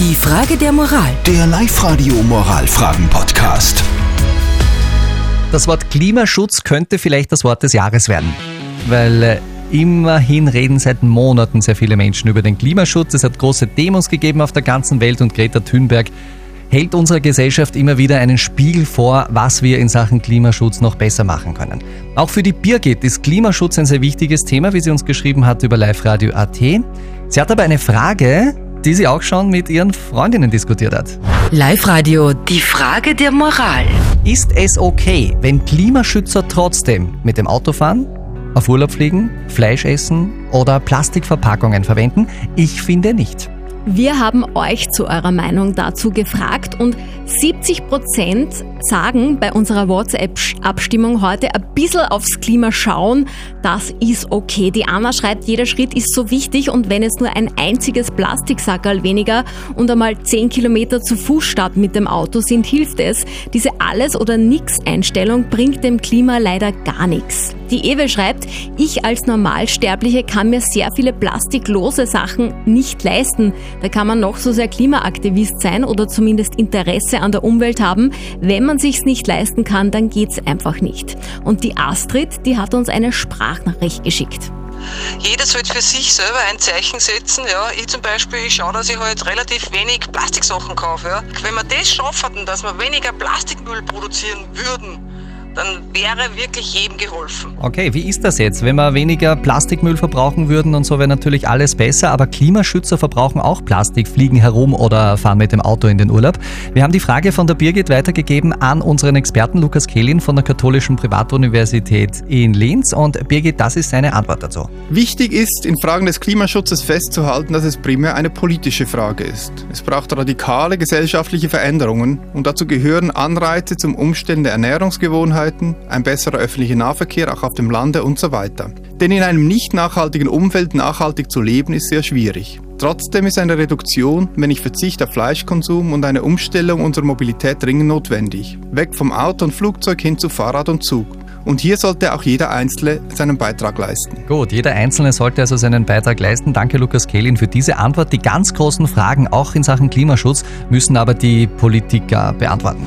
Die Frage der Moral. Der Live-Radio Moralfragen-Podcast. Das Wort Klimaschutz könnte vielleicht das Wort des Jahres werden, weil äh, immerhin reden seit Monaten sehr viele Menschen über den Klimaschutz. Es hat große Demos gegeben auf der ganzen Welt und Greta Thunberg hält unserer Gesellschaft immer wieder einen Spiegel vor, was wir in Sachen Klimaschutz noch besser machen können. Auch für die Birgit ist Klimaschutz ein sehr wichtiges Thema, wie sie uns geschrieben hat über Live Radio AT. Sie hat aber eine Frage, die sie auch schon mit ihren Freundinnen diskutiert hat. Live-Radio, die Frage der Moral. Ist es okay, wenn Klimaschützer trotzdem mit dem Auto fahren, auf Urlaub fliegen, Fleisch essen oder Plastikverpackungen verwenden? Ich finde nicht. Wir haben euch zu eurer Meinung dazu gefragt und 70 Prozent sagen bei unserer WhatsApp-Abstimmung heute ein bisschen aufs Klima schauen. Das ist okay. Die Anna schreibt, jeder Schritt ist so wichtig und wenn es nur ein einziges Plastiksackerl weniger und einmal 10 Kilometer zu Fuß statt mit dem Auto sind, hilft es. Diese Alles- oder Nix-Einstellung bringt dem Klima leider gar nichts. Die Ewe schreibt, ich als Normalsterbliche kann mir sehr viele plastiklose Sachen nicht leisten. Da kann man noch so sehr Klimaaktivist sein oder zumindest Interesse an der Umwelt haben. Wenn man sich's nicht leisten kann, dann geht's einfach nicht. Und die Astrid, die hat uns eine Sprachnachricht geschickt. Jeder sollte für sich selber ein Zeichen setzen. Ja, ich zum Beispiel, ich schaue, dass ich halt relativ wenig Plastiksachen kaufe. Ja. Wenn wir das schaffen, dass wir weniger Plastikmüll produzieren würden, dann wäre wirklich jedem geholfen. Okay, wie ist das jetzt? Wenn wir weniger Plastikmüll verbrauchen würden und so wäre natürlich alles besser, aber Klimaschützer verbrauchen auch Plastik, fliegen herum oder fahren mit dem Auto in den Urlaub. Wir haben die Frage von der Birgit weitergegeben an unseren Experten Lukas Kehlin von der Katholischen Privatuniversität in Linz und Birgit, das ist seine Antwort dazu. Wichtig ist, in Fragen des Klimaschutzes festzuhalten, dass es primär eine politische Frage ist. Es braucht radikale gesellschaftliche Veränderungen und dazu gehören Anreize zum Umstellen der Ernährungsgewohnheiten, Möglichkeiten, ein besserer öffentlicher Nahverkehr auch auf dem Lande und so weiter. Denn in einem nicht nachhaltigen Umfeld nachhaltig zu leben ist sehr schwierig. Trotzdem ist eine Reduktion, wenn ich verzichte auf Fleischkonsum und eine Umstellung unserer Mobilität dringend notwendig. Weg vom Auto und Flugzeug hin zu Fahrrad und Zug. Und hier sollte auch jeder Einzelne seinen Beitrag leisten. Gut, jeder Einzelne sollte also seinen Beitrag leisten. Danke, Lukas Kehlin, für diese Antwort. Die ganz großen Fragen, auch in Sachen Klimaschutz, müssen aber die Politiker beantworten.